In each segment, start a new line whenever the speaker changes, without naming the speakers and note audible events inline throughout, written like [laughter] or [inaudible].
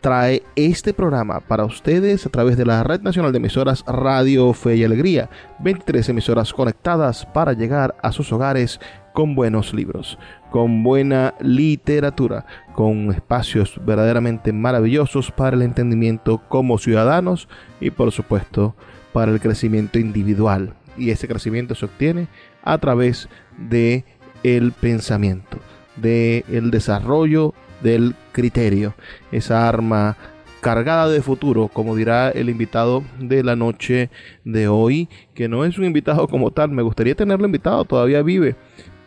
trae este programa para ustedes a través de la Red Nacional de Emisoras Radio Fe y Alegría. 23 emisoras conectadas para llegar a sus hogares con buenos libros, con buena literatura, con espacios verdaderamente maravillosos para el entendimiento como ciudadanos y por supuesto para el crecimiento individual y ese crecimiento se obtiene a través de el pensamiento, de el desarrollo del criterio, esa arma cargada de futuro, como dirá el invitado de la noche de hoy, que no es un invitado como tal, me gustaría tenerlo invitado, todavía vive,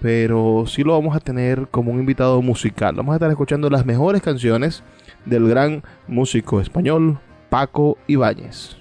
pero sí lo vamos a tener como un invitado musical. Vamos a estar escuchando las mejores canciones del gran músico español Paco Ibáñez.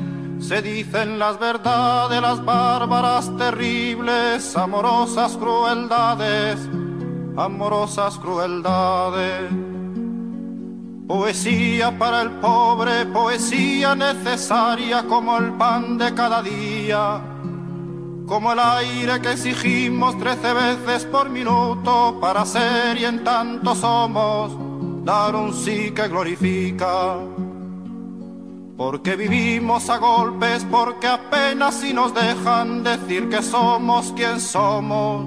se dicen las verdades, las bárbaras, terribles, amorosas crueldades, amorosas crueldades. Poesía para el pobre, poesía necesaria como el pan de cada día, como el aire que exigimos trece veces por minuto para ser y en tanto somos, dar un sí que glorifica porque vivimos a golpes, porque apenas si nos dejan decir que somos quien somos.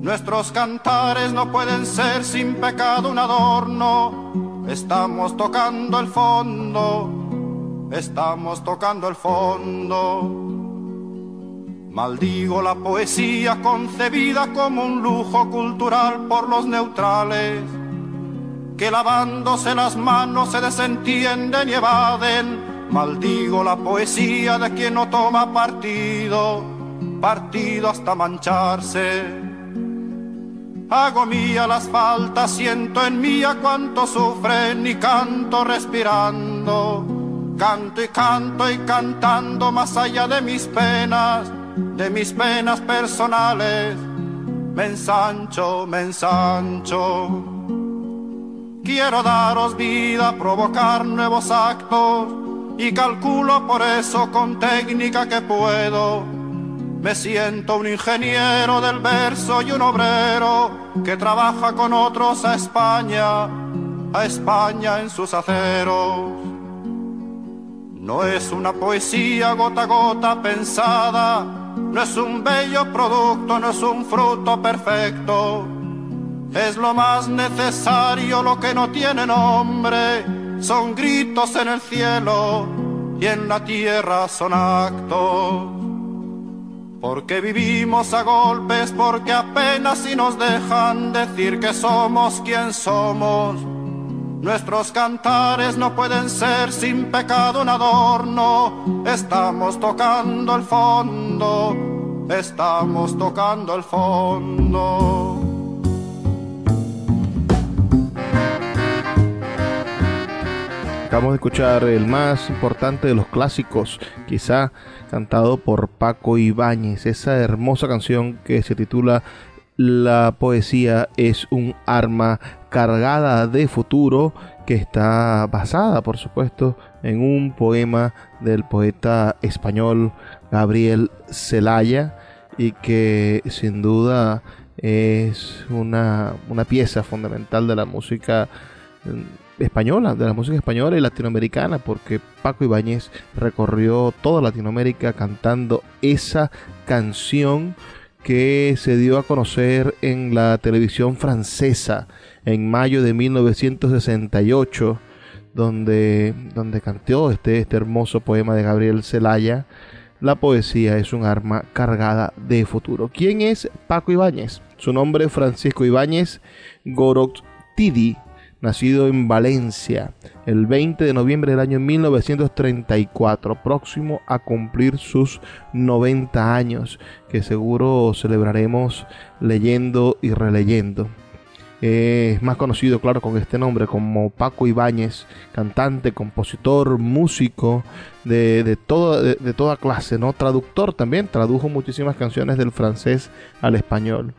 Nuestros cantares no pueden ser sin pecado un adorno. Estamos tocando el fondo, estamos tocando el fondo. Maldigo la poesía concebida como un lujo cultural por los neutrales que lavándose las manos se desentienden y evaden. Maldigo la poesía de quien no toma partido, partido hasta mancharse. Hago mía las faltas, siento en mía cuánto sufren y canto respirando. Canto y canto y cantando más allá de mis penas, de mis penas personales. Me ensancho, me ensancho. Quiero daros vida, provocar nuevos actos y calculo por eso con técnica que puedo. Me siento un ingeniero del verso y un obrero que trabaja con otros a España, a España en sus aceros. No es una poesía gota a gota pensada, no es un bello producto, no es un fruto perfecto es lo más necesario, lo que no tiene nombre, son gritos en el cielo y en la tierra son actos. Porque vivimos a golpes, porque apenas si nos dejan decir que somos quien somos. Nuestros cantares no pueden ser sin pecado un adorno. Estamos tocando el fondo, estamos tocando el fondo.
Acabamos de escuchar el más importante de los clásicos, quizá cantado por Paco Ibáñez, esa hermosa canción que se titula La poesía es un arma cargada de futuro que está basada, por supuesto, en un poema del poeta español Gabriel Celaya y que sin duda es una, una pieza fundamental de la música mm, española, de la música española y latinoamericana, porque Paco Ibáñez recorrió toda Latinoamérica cantando esa canción que se dio a conocer en la televisión francesa en mayo de 1968, donde, donde cantó este, este hermoso poema de Gabriel Celaya. La poesía es un arma cargada de futuro. ¿Quién es Paco Ibáñez? Su nombre es Francisco Ibáñez Goroctidi, nacido en Valencia el 20 de noviembre del año 1934, próximo a cumplir sus 90 años, que seguro celebraremos leyendo y releyendo. Es más conocido, claro, con este nombre como Paco Ibáñez, cantante, compositor, músico de, de, de toda clase, ¿no? Traductor también, tradujo muchísimas canciones del francés al español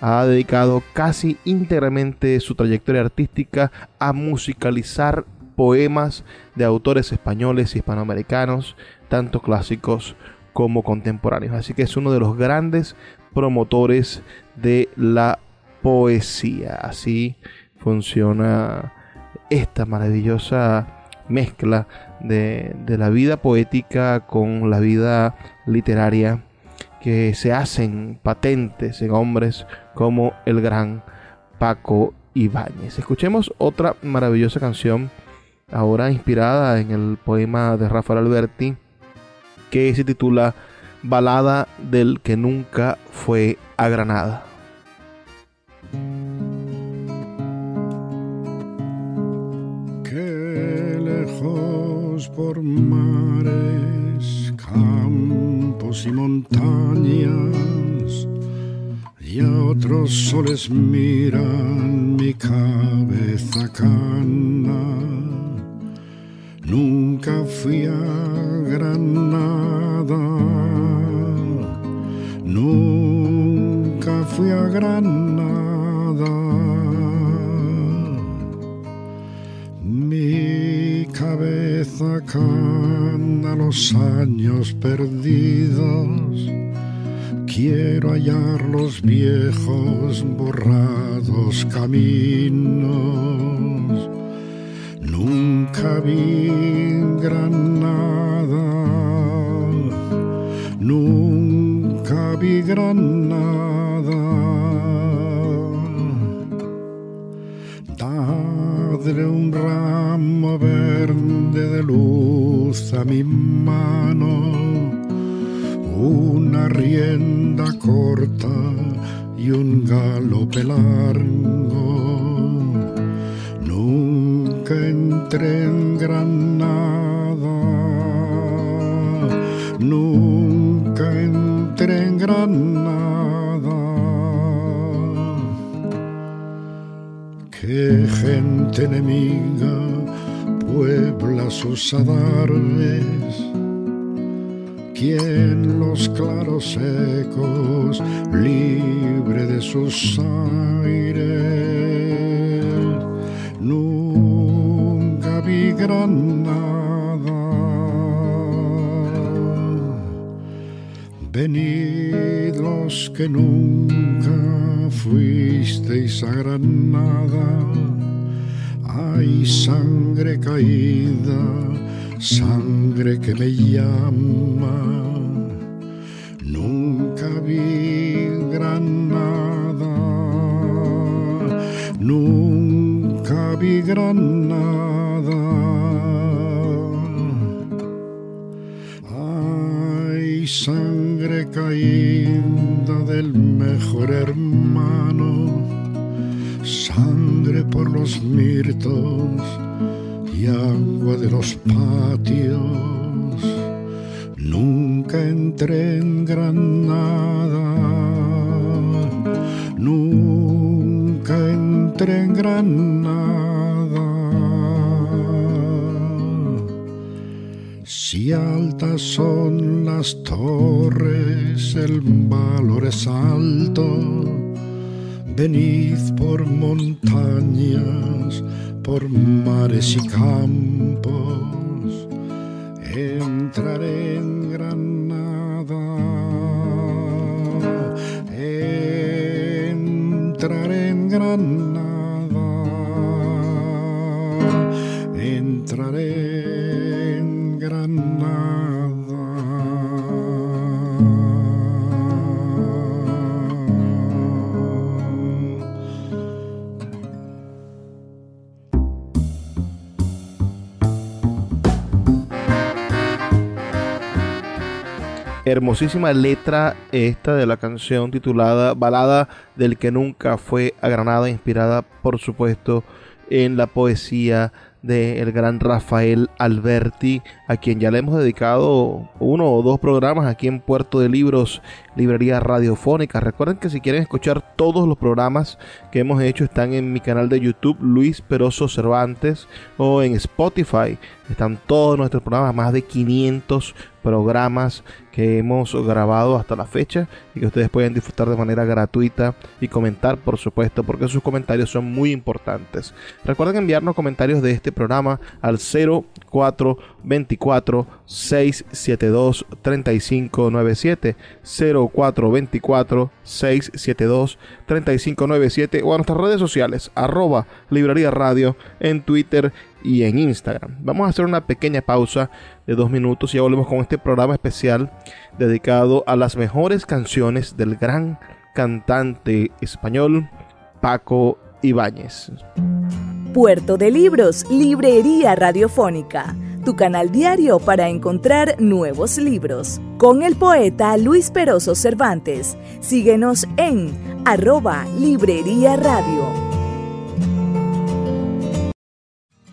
ha dedicado casi íntegramente su trayectoria artística a musicalizar poemas de autores españoles y hispanoamericanos, tanto clásicos como contemporáneos. Así que es uno de los grandes promotores de la poesía. Así funciona esta maravillosa mezcla de, de la vida poética con la vida literaria que se hacen patentes en hombres como el gran Paco Ibáñez. Escuchemos otra maravillosa canción, ahora inspirada en el poema de Rafael Alberti, que se titula Balada del que nunca fue a Granada.
Qué lejos por mares, campos y montañas y a otros soles miran mi cabeza cana. Nunca fui a Granada, nunca fui a Granada. Cabeza los años perdidos Quiero hallar los viejos borrados caminos. Nunca vi Granada, nunca vi Granada. Un ramo verde de luz a mi mano una rienda corta y un galope largo. Nunca entré en Granada, nunca entré en Granada. Gente enemiga puebla sus adarves quien los claros ecos, libre de sus aires. Nunca vi Granada. Venid los que nunca fuisteis a Granada. Hay sangre caída sangre que me llama. Nunca vi Granada, nunca vi Granada. Hay sangre caída del mejor hermano, sangre por los mirtos y agua de los patios. Nunca entré en Granada, nunca entré en Granada. Si altas son las torres, el valor es alto. Venid por montañas, por mares y campos. Entraré en Granada. Entraré en Granada.
Hermosísima letra esta de la canción titulada Balada del que nunca fue a Granada, inspirada por supuesto en la poesía del gran Rafael Alberti, a quien ya le hemos dedicado uno o dos programas aquí en Puerto de Libros, Librería Radiofónica. Recuerden que si quieren escuchar todos los programas que hemos hecho están en mi canal de YouTube Luis Peroso Cervantes o en Spotify. Están todos nuestros programas, más de 500 programas que hemos grabado hasta la fecha y que ustedes pueden disfrutar de manera gratuita y comentar, por supuesto, porque sus comentarios son muy importantes. Recuerden enviarnos comentarios de este programa al 0424 672 3597 0424 672 3597 o a nuestras redes sociales arroba librería radio en Twitter y en Instagram. Vamos a hacer una pequeña pausa de dos minutos y ya volvemos con este programa especial dedicado a las mejores canciones del gran cantante español Paco Ibáñez.
Puerto de Libros, Librería Radiofónica, tu canal diario para encontrar nuevos libros. Con el poeta Luis Peroso Cervantes. Síguenos en arroba Librería Radio.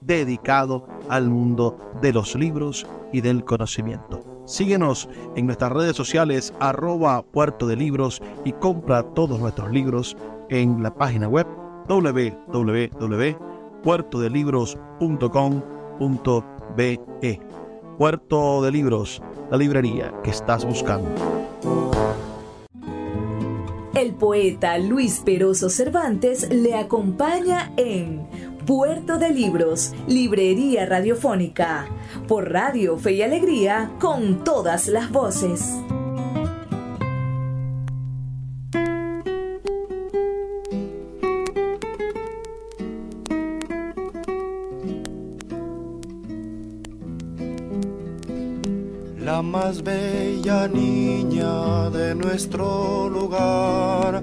dedicado al mundo de los libros y del conocimiento. Síguenos en nuestras redes sociales arroba puerto de libros y compra todos nuestros libros en la página web www.puertodelibros.com.be. Puerto de Libros, la librería que estás buscando.
El poeta Luis Peroso Cervantes le acompaña en Puerto de Libros, Librería Radiofónica, por Radio Fe y Alegría, con todas las voces.
La más bella niña de nuestro lugar,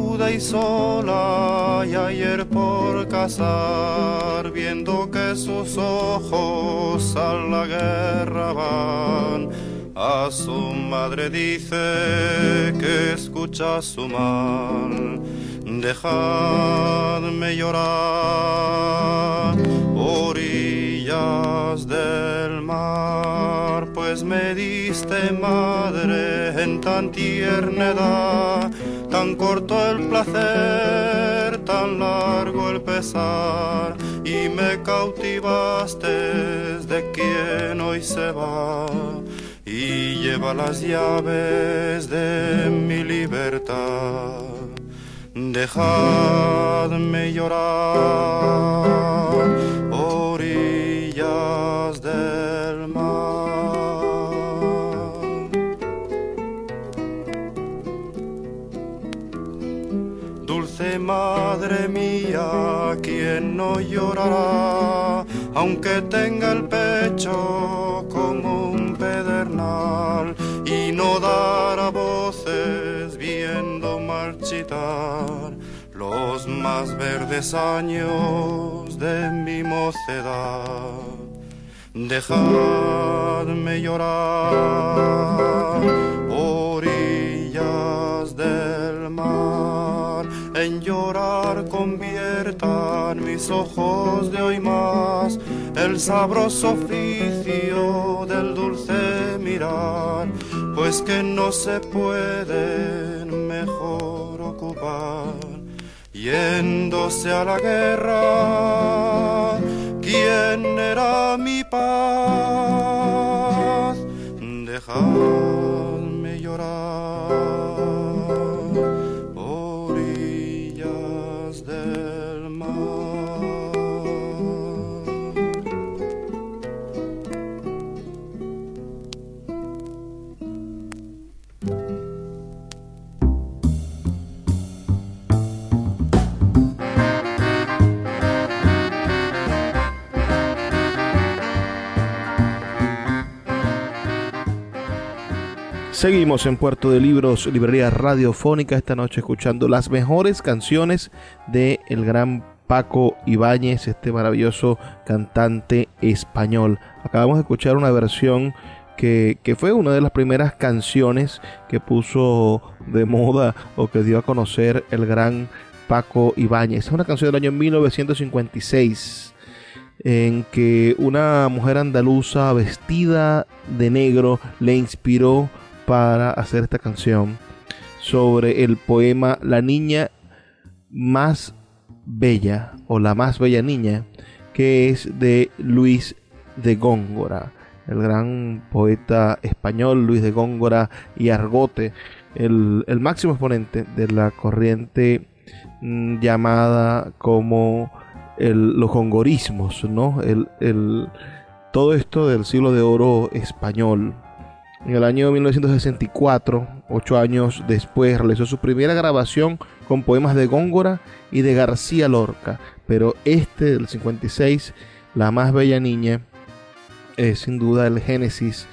viuda y sola, y ayer por casar, viendo que sus ojos a la guerra van. A su madre dice que escucha su mal, dejadme llorar, orillas del mar, pues me diste madre en tan tierna edad tan corto el placer, tan largo el pesar, y me cautivaste de quien hoy se va y lleva las llaves de mi libertad. Dejadme llorar, madre mía, quien no llorará, aunque tenga el pecho como un pedernal y no dará voces viendo marchitar los más verdes años de mi mocedad. Dejadme llorar, orillas del mar, en llorar conviertan mis ojos de hoy más el sabroso oficio del dulce mirar, pues que no se pueden mejor ocupar. Yéndose a la guerra, ¿quién era mi paz? Dejadme llorar,
Seguimos en Puerto de Libros, librería radiofónica, esta noche escuchando las mejores canciones de el gran Paco Ibáñez, este maravilloso cantante español. Acabamos de escuchar una versión que, que, fue una de las primeras canciones que puso de moda o que dio a conocer el gran Paco Ibáñez. Es una canción del año 1956 en que una mujer andaluza vestida de negro le inspiró para hacer esta canción sobre el poema La niña más bella o la más bella niña que es de Luis de Góngora, el gran poeta español Luis de Góngora y Argote, el, máximo exponente de la corriente mmm, llamada como los gongorismos, ¿no? El, todo esto del siglo de oro español. En el año 1964, ocho años después, realizó su primera grabación con poemas de Góngora y de García Lorca. Pero este del 56, La más bella niña, es sin duda el génesis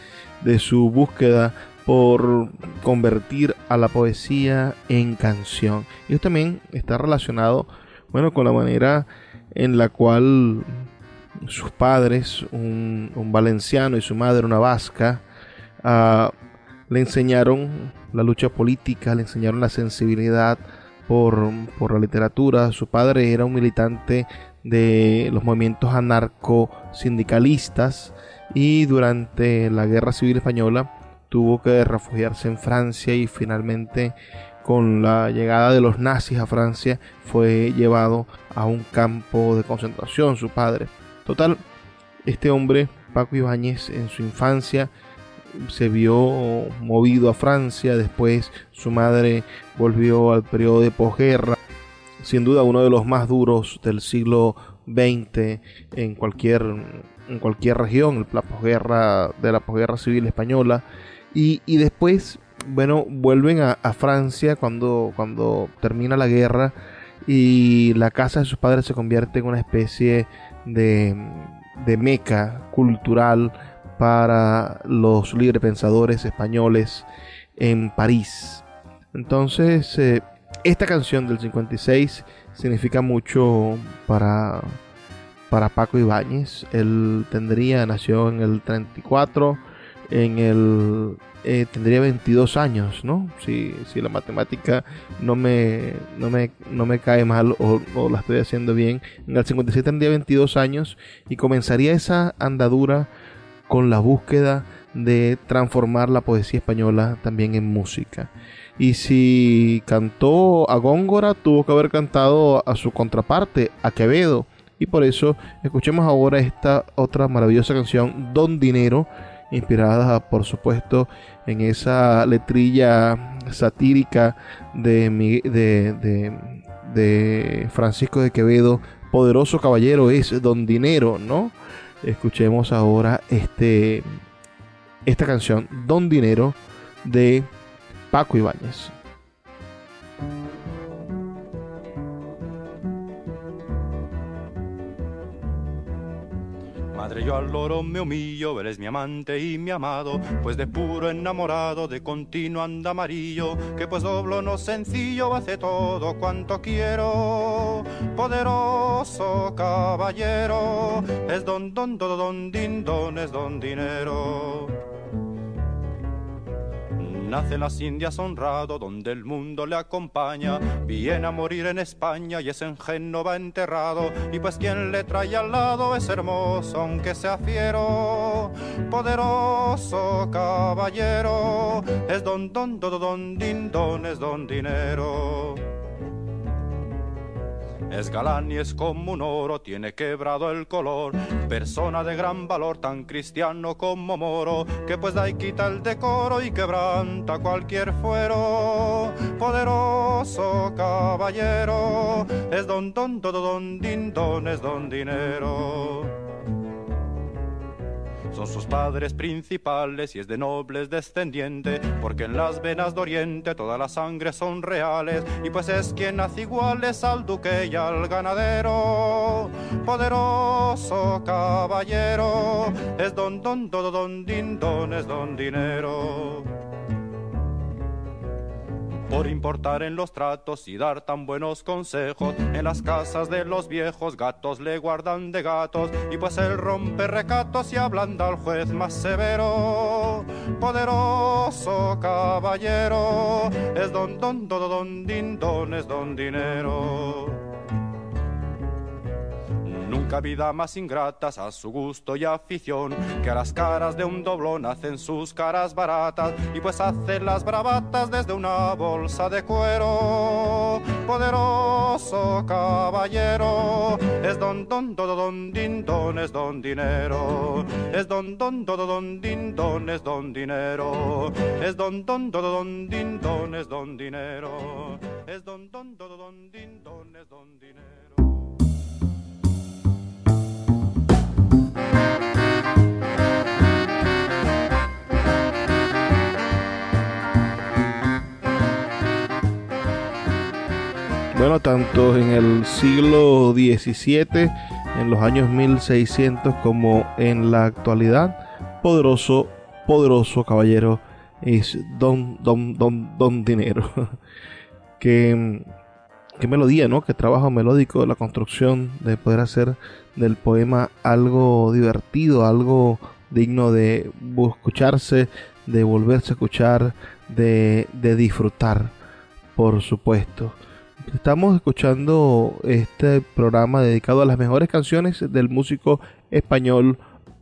de su búsqueda por convertir a la poesía en canción. Y esto también está relacionado, bueno, con la manera en la cual sus padres, un, un valenciano y su madre, una vasca, uh, le enseñaron la lucha política, le enseñaron la sensibilidad por, por, la literatura. Su padre era un militante de los movimientos anarco-sindicalistas y durante la Guerra Civil Española tuvo que refugiarse en Francia y finalmente con la llegada de los nazis a Francia fue llevado a un campo de concentración su padre. Total, este hombre, Paco Ibáñez, en su infancia se vio movido a Francia, después su madre volvió al periodo de posguerra, sin duda uno de los más duros del siglo XX en cualquier, en cualquier región, la posguerra de la posguerra civil española, y, y después, bueno, vuelven a, a, Francia cuando, cuando termina la guerra y la casa de sus padres se convierte en una especie de, de meca cultural para los librepensadores españoles en París. Entonces, eh, esta canción del 56 significa mucho para, para Paco Ibáñez. Él tendría, nació en el 34, en el eh, tendría 22 años, ¿no? Si, si la matemática no me, no me, no me cae mal o, o, la estoy haciendo bien, en el 57 tendría 22 años y comenzaría esa andadura con la búsqueda de transformar la poesía española también en música. Y si cantó a Góngora, tuvo que haber cantado a su contraparte, a Quevedo. Y por eso escuchemos ahora esta otra maravillosa canción, Don Dinero, inspirada por supuesto en esa letrilla satírica de, de, de, Francisco de Quevedo, poderoso caballero es Don Dinero, ¿no? Escuchemos ahora este, esta canción, Don Dinero, de Paco Ibáñez.
Yo al loro me humillo, eres mi amante y mi amado, pues de puro enamorado, de continuo anda amarillo, que pues doblo no sencillo, hace todo cuanto quiero. Poderoso caballero, es don, don, don, don, din, don, es don dinero. Nace en las Indias honrado, donde el mundo le acompaña. Viene a morir en España y es en Génova enterrado. Y pues quien le trae al lado es hermoso, aunque sea fiero. Poderoso caballero, es don, don, don, don, din, don, es don dinero. Es galán y es como un oro, tiene quebrado el color. Persona de gran valor, tan cristiano como moro, que pues da y quita el decoro y quebranta cualquier fuero. Poderoso caballero, es don, don, todo don, din, don, es don dinero son sus padres principales y es de nobles descendiente, porque en las venas de Oriente toda la sangre son reales, y pues es quien hace iguales al duque y al ganadero. Poderoso caballero, es don don don don don es don dinero por importar en los tratos y dar tan buenos consejos. En las casas de los viejos gatos le guardan de gatos y pues él rompe recatos y ablanda al juez más severo. Poderoso caballero, es don don don don din don es don dinero. Nunca vida más ingratas a su gusto y afición, que a las caras de un doblón hacen sus caras baratas y pues hacen las bravatas desde una bolsa de cuero. Poderoso caballero, es don don do don din don es don dinero, es don don do don din don es don dinero, es don don do don din don es don dinero, es don don do don din don es don dinero.
Bueno, tanto en el siglo XVII, en los años 1600, como en la actualidad, poderoso, poderoso caballero es Don, Don, Don, Don Dinero. [laughs] qué, qué melodía, ¿no? Qué trabajo melódico, la construcción de poder hacer del poema algo divertido, algo digno de escucharse, de volverse a escuchar, de, de disfrutar, por supuesto. Estamos escuchando este programa dedicado a las mejores canciones del músico español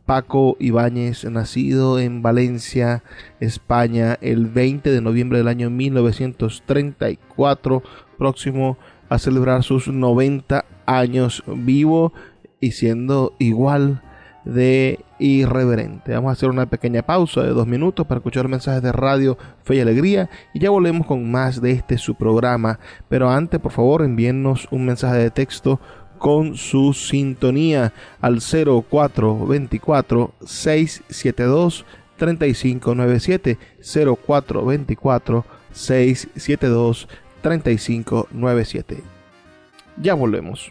Paco Ibáñez, nacido en Valencia, España, el 20 de noviembre del año 1934, próximo a celebrar sus 90 años vivo y siendo igual de irreverente. Vamos a hacer una pequeña pausa de dos minutos para escuchar mensajes de radio Fe y Alegría y ya volvemos con más de este su programa. Pero antes, por favor, envíennos un mensaje de texto con su sintonía al 0424 672 3597 0424 672 3597. Ya volvemos.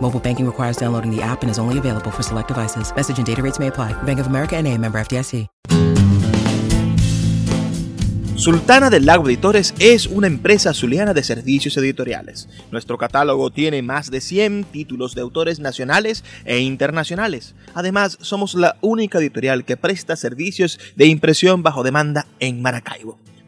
Mobile banking requires downloading the app and is only available for select devices. Message and data rates may apply. Bank of America and a member FDIC.
Sultana del Lago Editores es una empresa zuliana de servicios editoriales. Nuestro catálogo tiene más de 100 títulos de autores nacionales e internacionales. Además, somos la única editorial que presta servicios de impresión bajo demanda en Maracaibo.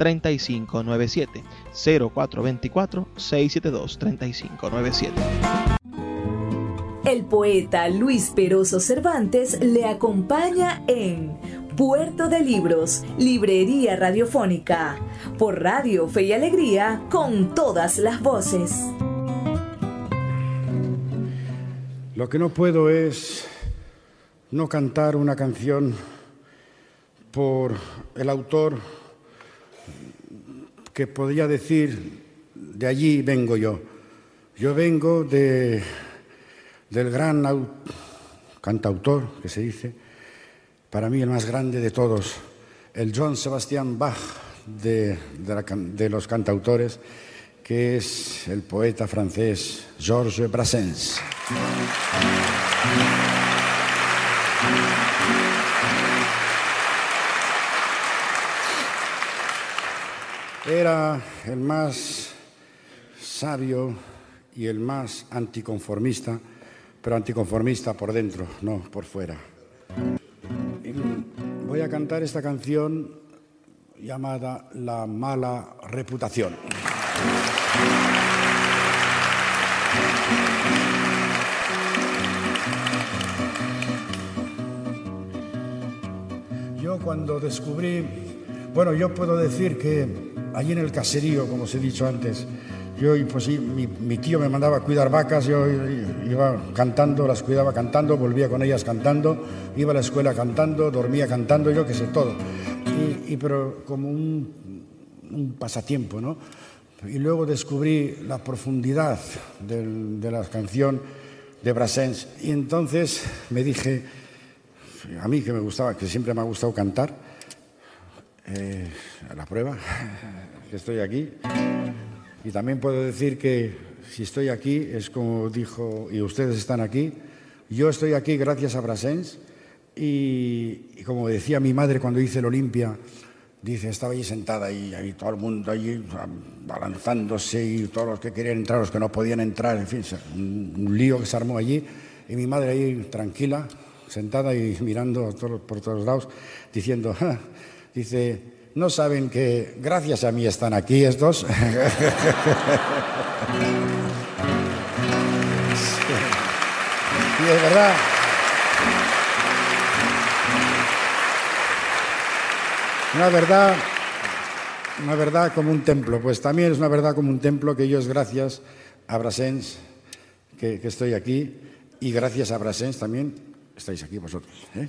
3597 0424 672 3597.
El poeta Luis Peroso Cervantes le acompaña en Puerto de Libros, Librería Radiofónica, por Radio Fe y Alegría, con todas las voces.
Lo que no puedo es no cantar una canción por el autor que podría decir, de allí vengo yo. Yo vengo de, del gran cantautor, que se dice, para mí el más grande de todos, el John Sebastian Bach de, de los cantautores, que es el poeta francés Georges Brassens. Era el más sabio y el más anticonformista, pero anticonformista por dentro, no por fuera. Voy a cantar esta canción llamada La mala reputación. Yo cuando descubrí, bueno, yo puedo decir que allí en el caserío, como os he dicho antes, yo, pues sí, mi, tío me mandaba a cuidar vacas, yo iba cantando, las cuidaba cantando, volvía con ellas cantando, iba a la escuela cantando, dormía cantando, yo qué sé, todo. Y, pero como un, un, pasatiempo, ¿no? Y luego descubrí la profundidad de la canción de Brassens y entonces me dije, a mí que me gustaba, que siempre me ha gustado cantar, eh, a la prueba, que estoy aquí. Y también puedo decir que si estoy aquí es como dijo, y ustedes están aquí, yo estoy aquí gracias a Brassens y, como decía mi madre cuando hice el Olimpia, dice, estaba allí sentada y ahí todo el mundo allí balanzándose y todos los que querían entrar, los que no podían entrar, en fin, un, lío que se armó allí y mi madre ahí tranquila, sentada y mirando por todos lados, diciendo, Dice, no saben que gracias a mí están aquí estos. [laughs] Y es verdad. Una verdad, una verdad como un templo. Pues también es una verdad como un templo que yo es gracias a Brasens que, estoy aquí y gracias a Brasens también estáis aquí vosotros. ¿eh?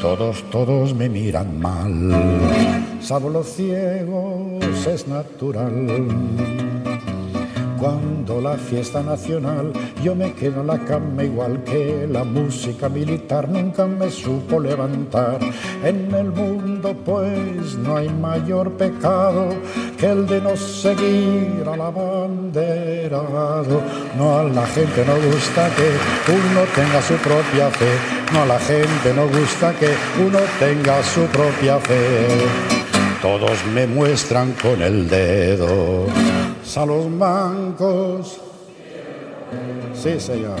Todos, todos me miran mal salvo los ciegos es natural. Cuando la fiesta nacional yo me quedo en la cama igual que la música militar nunca me supo levantar. En el mundo pues no hay mayor pecado que el de no seguir al abanderado. No a la gente no gusta que uno tenga su propia fe. No a la gente no gusta que uno tenga su propia fe todos me muestran con el dedo. A los mancos. Sí, señor.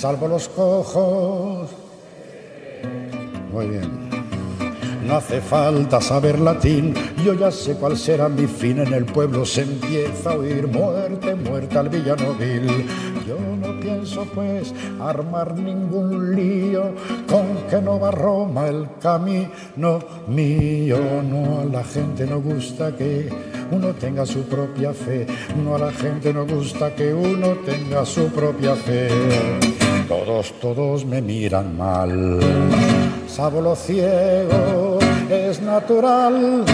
salvo los cojos. Muy bien. No hace falta saber latín, yo ya sé cuál será mi fin. En el pueblo se empieza a oír muerte, muerte al villano vil. Yo no pienso pues armar ningún lío con que no va Roma el camino mío. No a la gente no gusta que uno tenga su propia fe, no a la gente no gusta que uno tenga su propia fe. Todos, todos me miran mal. Sabo lo ciego, es natural.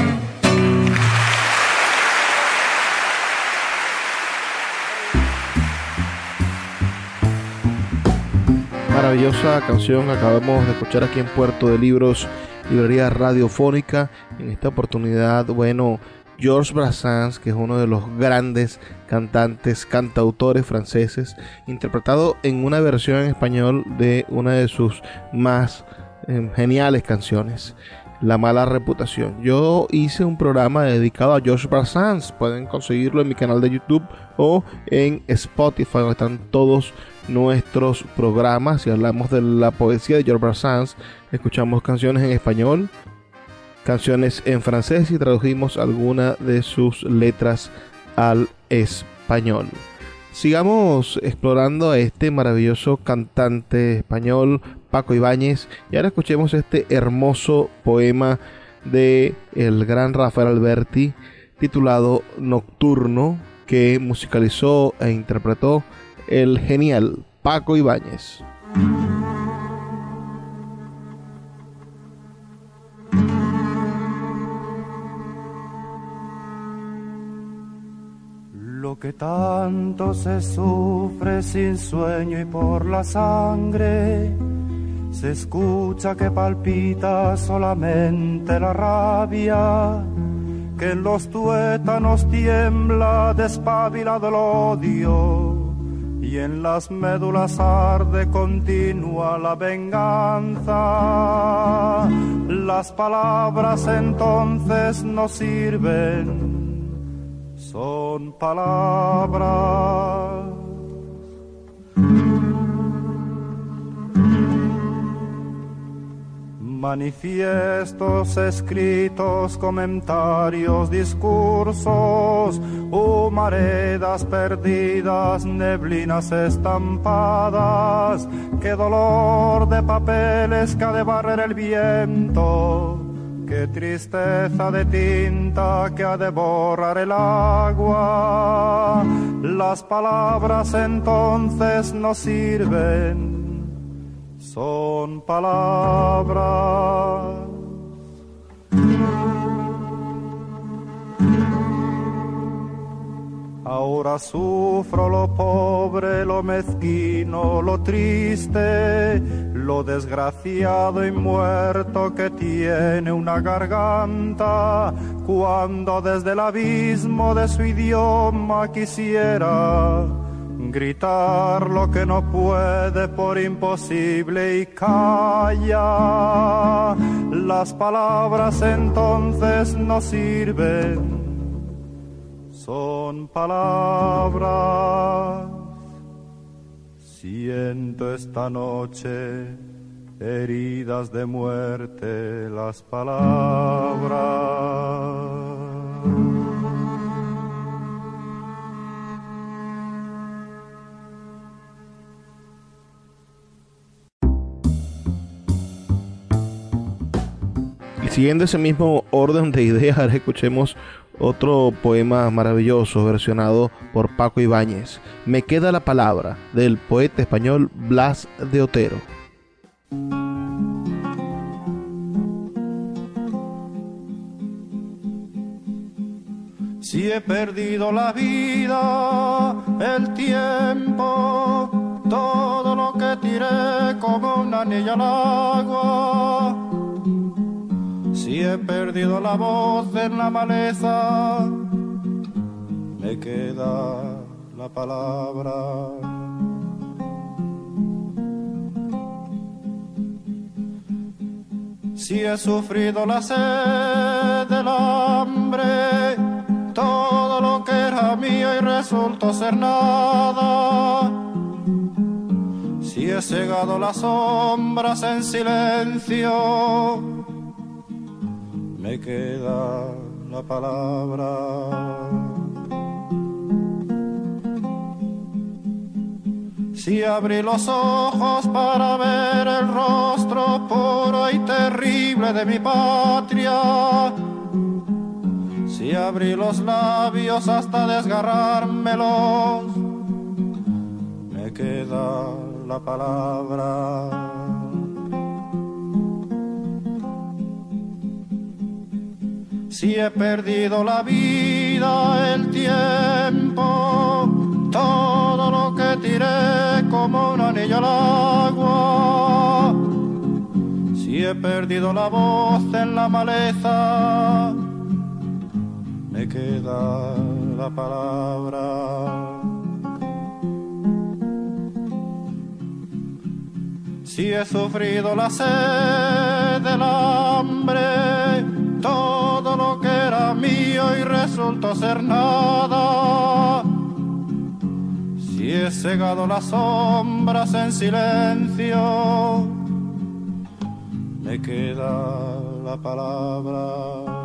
Maravillosa canción acabamos de escuchar aquí en Puerto de Libros, librería radiofónica. En esta oportunidad, bueno, Georges Brassens, que es uno de los grandes cantantes, cantautores franceses, interpretado en una versión en español de una de sus más em, geniales canciones. La mala reputación. Yo hice un programa dedicado a Georges Brassens. Pueden conseguirlo en mi canal de YouTube o en Spotify, donde están todos nuestros programas. Si hablamos de la poesía de Georges Brassens, escuchamos canciones en español, canciones en francés y tradujimos alguna de sus letras al español. Sigamos explorando a este maravilloso cantante español Paco Ibáñez y ahora escuchemos este hermoso poema de el gran Rafael Alberti titulado Nocturno que musicalizó e interpretó el genial Paco Ibáñez.
Que tanto se sufre sin sueño y por la sangre, se escucha que palpita solamente la rabia, que en los tuétanos tiembla despabilado el odio y en las médulas arde continua la venganza. Las palabras entonces no sirven son palabras. Manifiestos, escritos, comentarios, discursos, humaredas perdidas, neblinas estampadas, qué dolor de papeles que ha de barrer el viento Qué tristeza de tinta que ha de borrar el agua. Las palabras entonces no sirven, son palabras. Ahora sufro lo pobre, lo mezquino, lo triste, lo desgraciado y muerto que tiene una garganta, cuando desde el abismo de su idioma quisiera gritar lo que no puede por imposible y calla. Las palabras entonces no sirven son palabras. Siento esta noche heridas de muerte las palabras.
Y siguiendo ese mismo orden de ideas, escuchemos otro poema maravilloso versionado por Paco Ibáñez. Me queda la palabra del poeta español Blas de Otero.
Si he perdido la vida, el tiempo, todo lo que tiré como una anilla al agua si he perdido la voz en la maleza, me queda la palabra. Si he sufrido la sed del hambre, todo lo que era mío y resultó ser nada. Si he cegado las sombras en silencio, me queda la palabra. Si abrí los ojos para ver el rostro puro y terrible de mi patria, si abrí los labios hasta desgarrármelos, me queda la palabra. Si he perdido la vida, el tiempo, todo lo que tiré como un anillo al agua. Si he perdido la voz en la maleza, me queda la palabra. Si he sufrido la sed del hambre, todo lo que era mío y resultó ser nada. Si he cegado las sombras en silencio, me queda la palabra.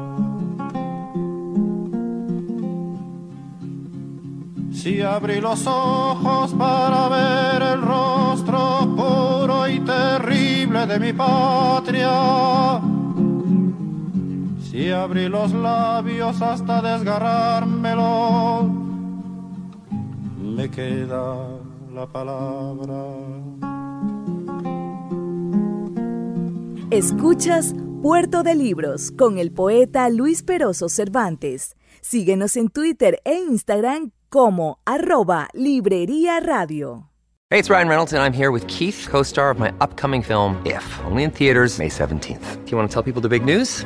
Si abrí los ojos para ver el rostro puro y terrible de mi patria, abrí los labios hasta desgarrármelo, me queda la palabra.
Escuchas Puerto de Libros con el poeta Luis Peroso Cervantes. Síguenos en Twitter e Instagram como arroba Librería Radio.
Hey, it's Ryan Reynolds, and I'm here with Keith, co star of my upcoming film, If, only in theaters, May 17th. Do you want to tell people the big news?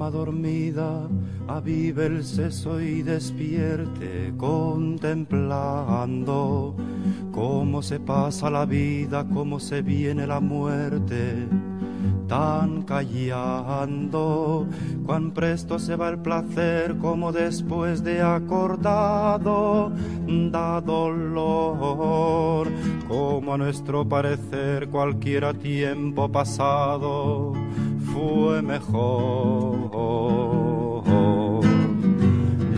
Alma dormida, avive el seso y despierte contemplando cómo se pasa la vida, cómo se viene la muerte. Tan callando, cuán presto se va el placer como después de acordado da dolor, como a nuestro parecer cualquiera tiempo pasado fue mejor.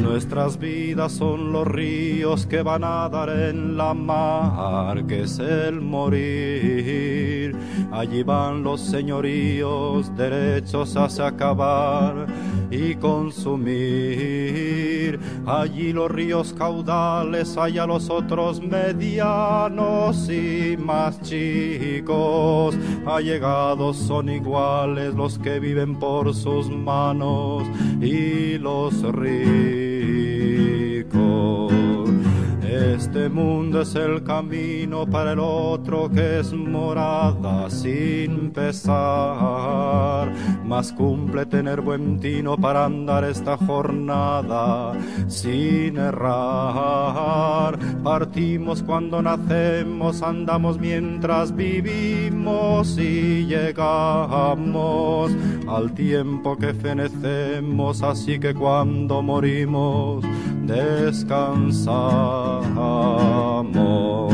Nuestras vidas son los ríos que van a dar en la mar, que es el morir. Allí van los señoríos derechos a acabar y consumir. Allí los ríos caudales, allá los otros medianos y más chicos. Allegados son iguales los que viven por sus manos y los ríos. Este mundo es el camino para el otro que es morada sin pesar. Más cumple tener buen tino para andar esta jornada sin errar. Partimos cuando nacemos, andamos mientras vivimos y llegamos al tiempo que fenecemos. Así que cuando morimos, descansamos.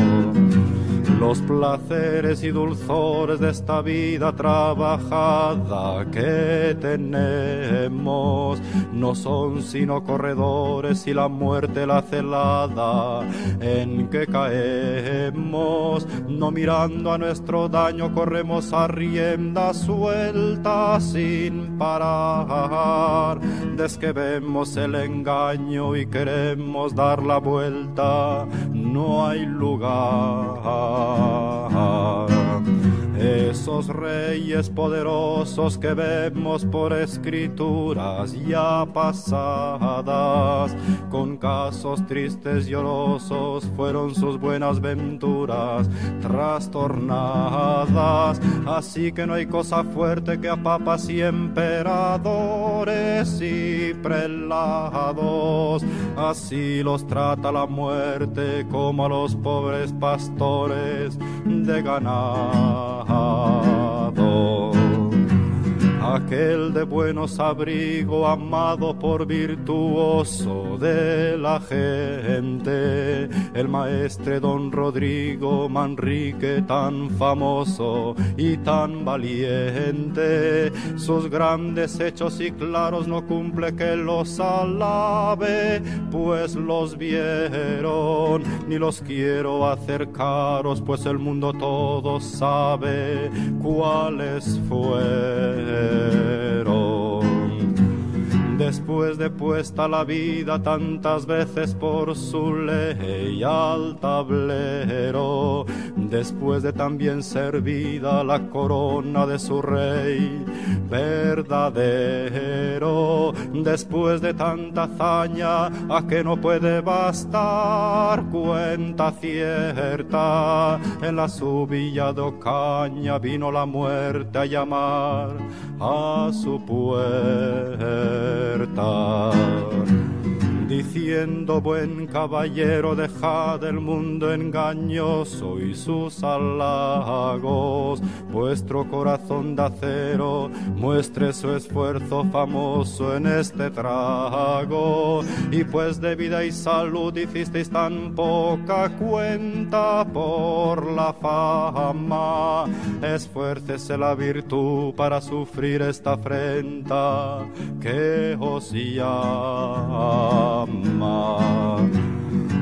Los placeres y dulzores de esta vida trabajada que tenemos no son sino corredores y la muerte la celada en que caemos. No mirando a nuestro daño corremos a rienda suelta sin parar. Desde que vemos el engaño y queremos dar la vuelta, no hay lugar. heart. Esos reyes poderosos que vemos por escrituras ya pasadas, con casos tristes y llorosos, fueron sus buenas venturas trastornadas. Así que no hay cosa fuerte que a papas y emperadores y prelados. Así los trata la muerte como a los pobres pastores de pasado. Aquel de buenos abrigo, amado por virtuoso de la gente, el maestre don Rodrigo Manrique tan famoso y tan valiente, sus grandes hechos y claros no cumple que los alabe, pues los vieron, ni los quiero hacer caros, pues el mundo todo sabe cuáles fueron. there. Después de puesta la vida tantas veces por su ley al tablero, después de también servida la corona de su rey verdadero, después de tanta hazaña a que no puede bastar cuenta cierta, en la subilla de Ocaña vino la muerte a llamar a su despertar. Diciendo buen caballero dejad el mundo engañoso y sus halagos. Vuestro corazón de acero muestre su esfuerzo famoso en este trago. Y pues de vida y salud hicisteis tan poca cuenta por la fama. Esfuércese la virtud para sufrir esta afrenta que os llama summer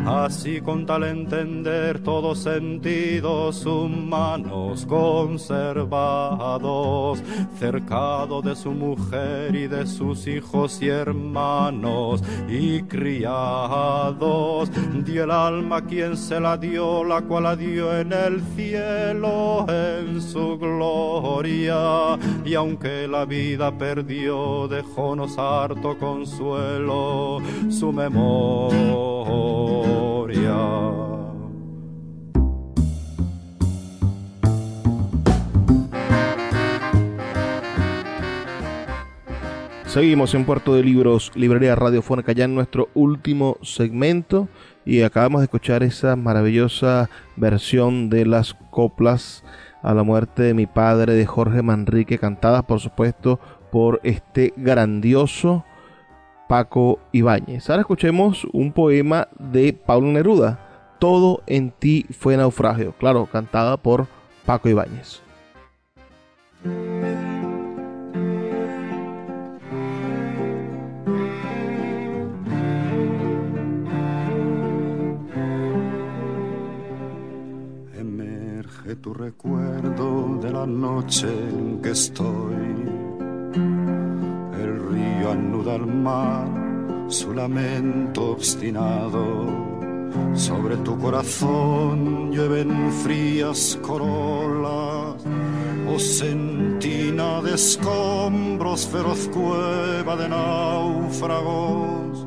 Así con tal entender todos sentidos humanos conservados, cercado de su mujer y de sus hijos y hermanos y criados, dio el alma quien se la dio, la cual la dio en el cielo en su gloria, y aunque la vida perdió, dejónos harto consuelo su memoria.
Seguimos en Puerto de Libros, Librería Radiofónica, ya en nuestro último segmento y acabamos de escuchar esa maravillosa versión de las coplas a la muerte de mi padre de Jorge Manrique, cantadas por supuesto por este grandioso Paco Ibáñez. Ahora escuchemos un poema de Pablo Neruda, Todo en ti fue naufragio, claro, cantada por Paco Ibáñez.
tu recuerdo de la noche en que estoy. El río anuda al mar su lamento obstinado. Sobre tu corazón lleven frías corolas, o sentina de escombros, feroz cueva de náufragos.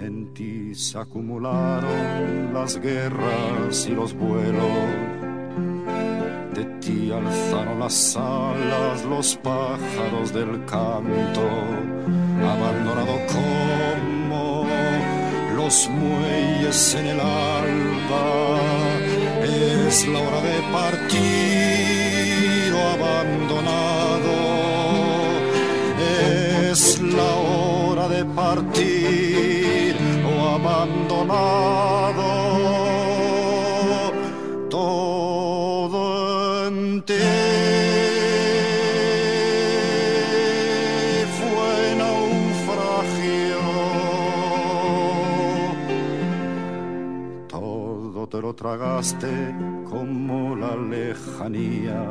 En ti se acumularon las guerras y los vuelos de ti alzaron las alas los pájaros del canto, abandonado como los muelles en el alba. Es la hora de partir o abandonado. Es la hora de partir o abandonado. Tragaste como la lejanía,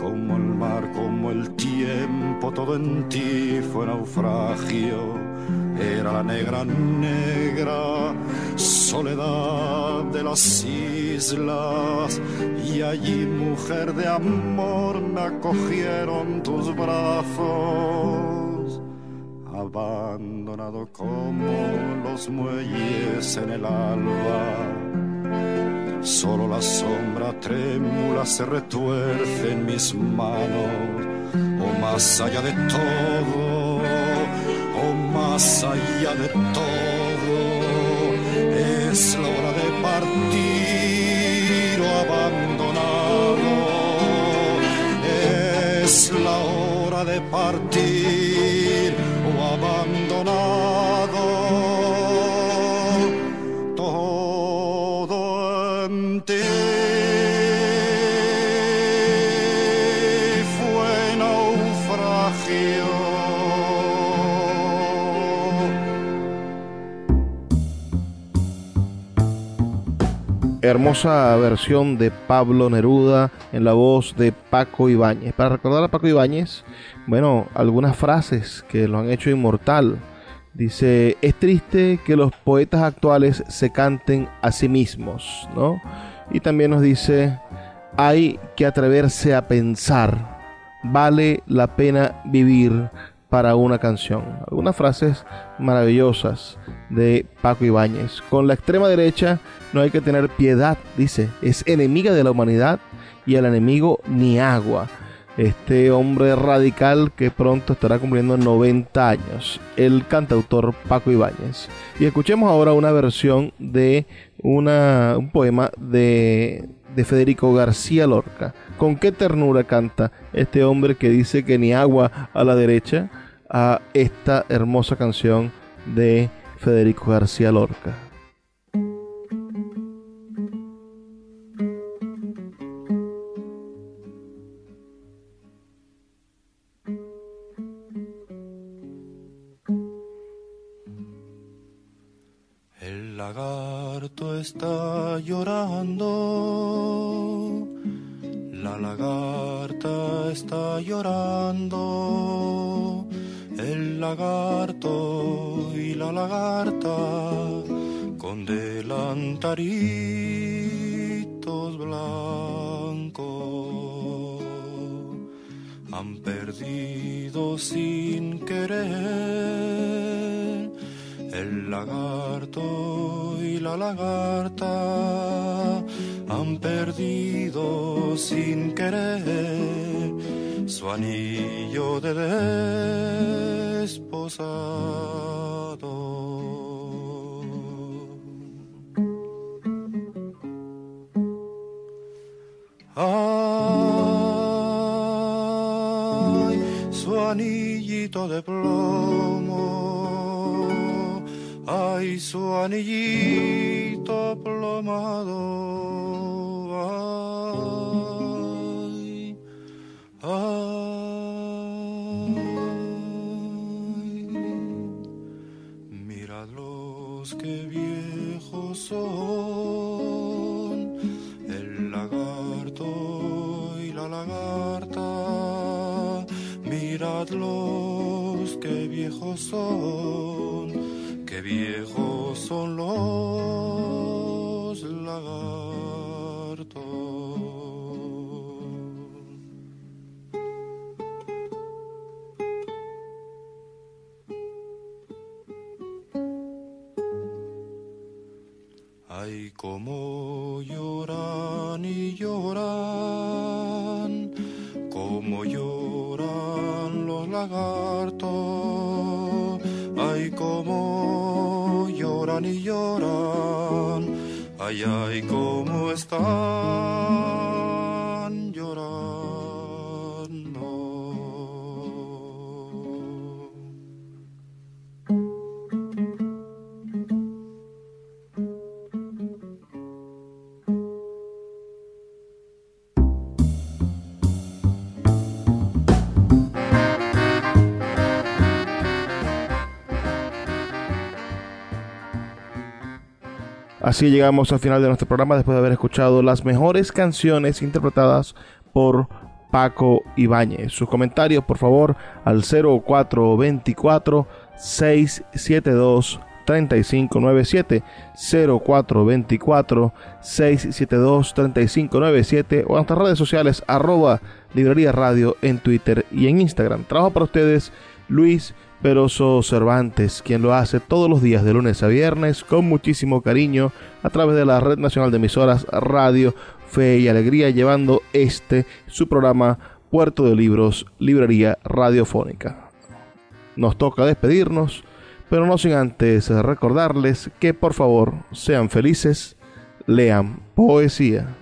como el mar, como el tiempo, todo en ti fue naufragio era la negra, negra soledad de las islas. Y allí, mujer de amor, me acogieron tus brazos. Abandonado como los muelles en el alba. Solo la sombra trémula se retuerce en mis manos, o más allá de todo más allá de todo, es la hora de partir o abandonado, es la hora de partir
hermosa versión de Pablo Neruda en la voz de Paco Ibáñez. Para recordar a Paco Ibáñez, bueno, algunas frases que lo han hecho inmortal. Dice, es triste que los poetas actuales se canten a sí mismos, ¿no? Y también nos dice, hay que atreverse a pensar, vale la pena vivir para una canción. Algunas frases maravillosas de Paco Ibáñez. Con la extrema derecha no hay que tener piedad, dice. Es enemiga de la humanidad y el enemigo ni agua. Este hombre radical que pronto estará cumpliendo 90 años, el cantautor Paco Ibáñez. Y escuchemos ahora una versión de una, un poema de, de Federico García Lorca. Con qué ternura canta este hombre que dice que ni agua a la derecha a esta hermosa canción de Federico García Lorca.
Está llorando, la lagarta está llorando. El lagarto y la lagarta con delantaritos blancos han perdido sin querer. El lagarto la lagarta han perdido sin querer su anillo de desposado. Ay, su anillito de plomo, su anillito plomado. Ay, ay, mirad los que viejos son, el lagarto y la lagarta. Mirad los que viejos son, son los lagartos. Ay, como lloran y lloran, como lloran los lagartos. Ay, como lloran y lloran, ay, ay, cómo están
Así llegamos al final de nuestro programa después de haber escuchado las mejores canciones interpretadas por Paco Ibáñez. Sus comentarios, por favor, al 0424 672 3597 0424 672 3597 o en nuestras redes sociales arroba librería radio en Twitter y en Instagram. Trabajo para ustedes Luis Peroso Cervantes, quien lo hace todos los días de lunes a viernes con muchísimo cariño a través de la Red Nacional de Emisoras Radio Fe y Alegría, llevando este su programa Puerto de Libros, Librería Radiofónica. Nos toca despedirnos, pero no sin antes recordarles que por favor sean felices, lean poesía.